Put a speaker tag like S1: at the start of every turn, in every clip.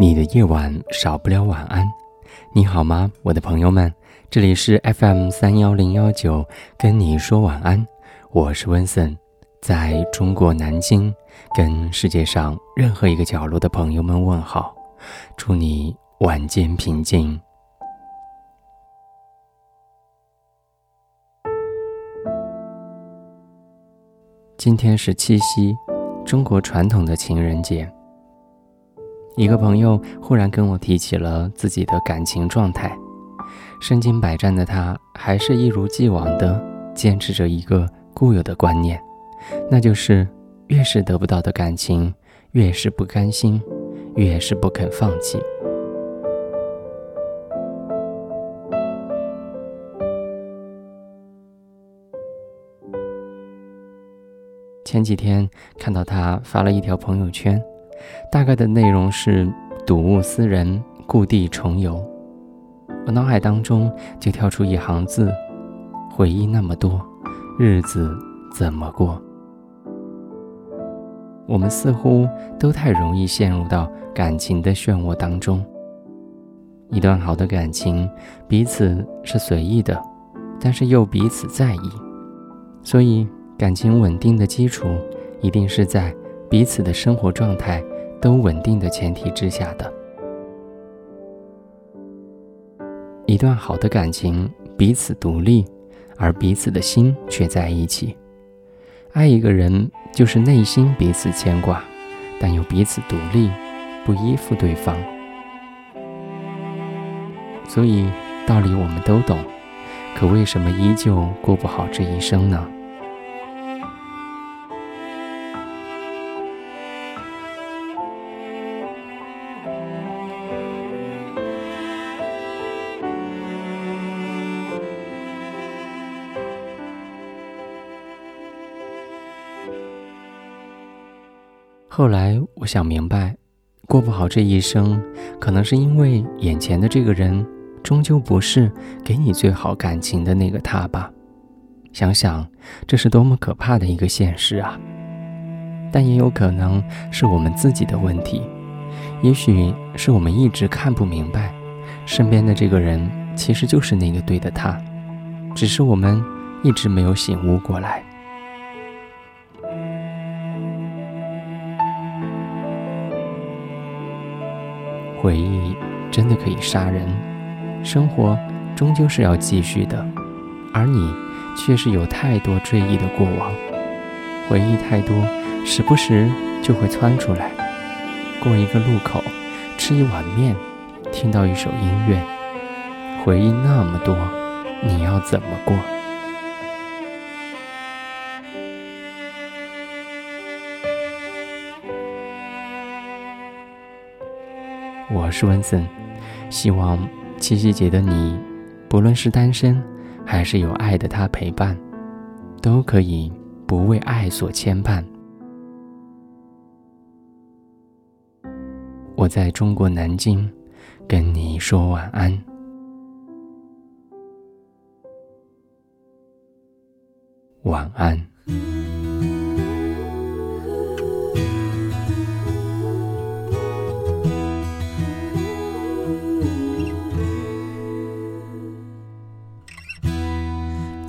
S1: 你的夜晚少不了晚安。你好吗，我的朋友们？这里是 FM 三幺零幺九，跟你说晚安。我是温森，在中国南京，跟世界上任何一个角落的朋友们问好，祝你晚间平静。今天是七夕，中国传统的情人节。一个朋友忽然跟我提起了自己的感情状态，身经百战的他还是一如既往的坚持着一个固有的观念，那就是越是得不到的感情，越是不甘心，越是不肯放弃。前几天看到他发了一条朋友圈。大概的内容是睹物思人，故地重游。我脑海当中就跳出一行字：回忆那么多，日子怎么过？我们似乎都太容易陷入到感情的漩涡当中。一段好的感情，彼此是随意的，但是又彼此在意。所以，感情稳定的基础一定是在彼此的生活状态都稳定的前提之下的。一段好的感情，彼此独立，而彼此的心却在一起。爱一个人，就是内心彼此牵挂，但又彼此独立，不依附对方。所以道理我们都懂，可为什么依旧过不好这一生呢？后来我想明白，过不好这一生，可能是因为眼前的这个人，终究不是给你最好感情的那个他吧。想想，这是多么可怕的一个现实啊！但也有可能是我们自己的问题，也许是我们一直看不明白，身边的这个人其实就是那个对的他，只是我们一直没有醒悟过来。回忆真的可以杀人，生活终究是要继续的，而你却是有太多追忆的过往，回忆太多，时不时就会窜出来。过一个路口，吃一碗面，听到一首音乐，回忆那么多，你要怎么过？是文森，希望七夕节的你，不论是单身，还是有爱的他陪伴，都可以不为爱所牵绊。我在中国南京，跟你说晚安，晚安。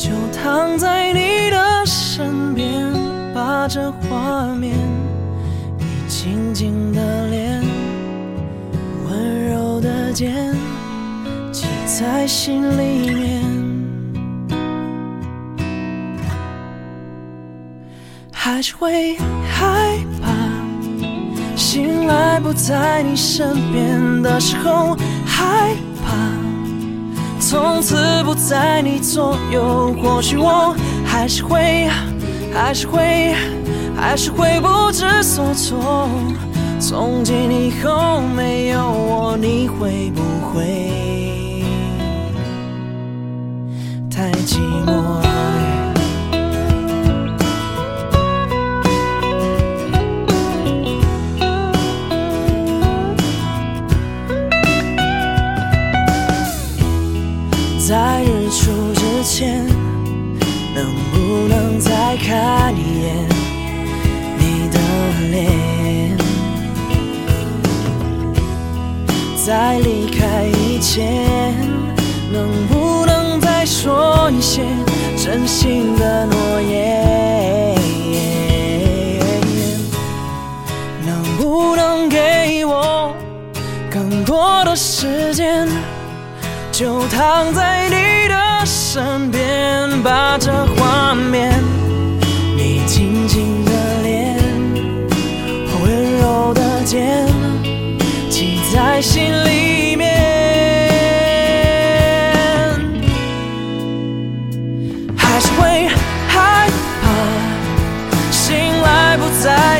S2: 就躺在你的身边，把这画面，你静静的脸，温柔的肩记在心里面。还是会害怕，醒来不在你身边的时候，害从此不在你左右。或许我还是会，还是会，还是会不知所措。从今以后没有我，你会不会太寂寞？在离开以前，能不能再说一些真心的诺言？能不能给我更多的时间？就躺在你的身边，把这画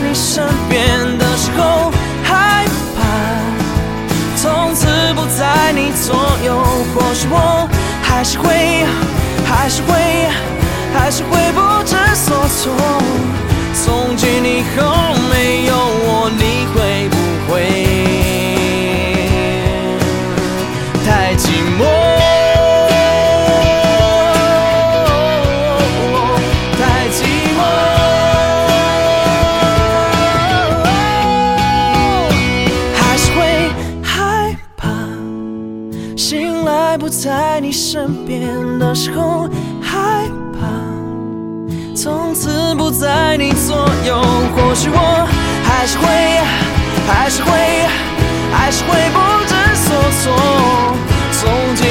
S2: 你身边的时候，害怕从此不在你左右。或许我还是会，还是会，还是会不知所措。从今以后那时候害怕，从此不在你左右。或许我还是会，还是会，还是会不知所措。从今。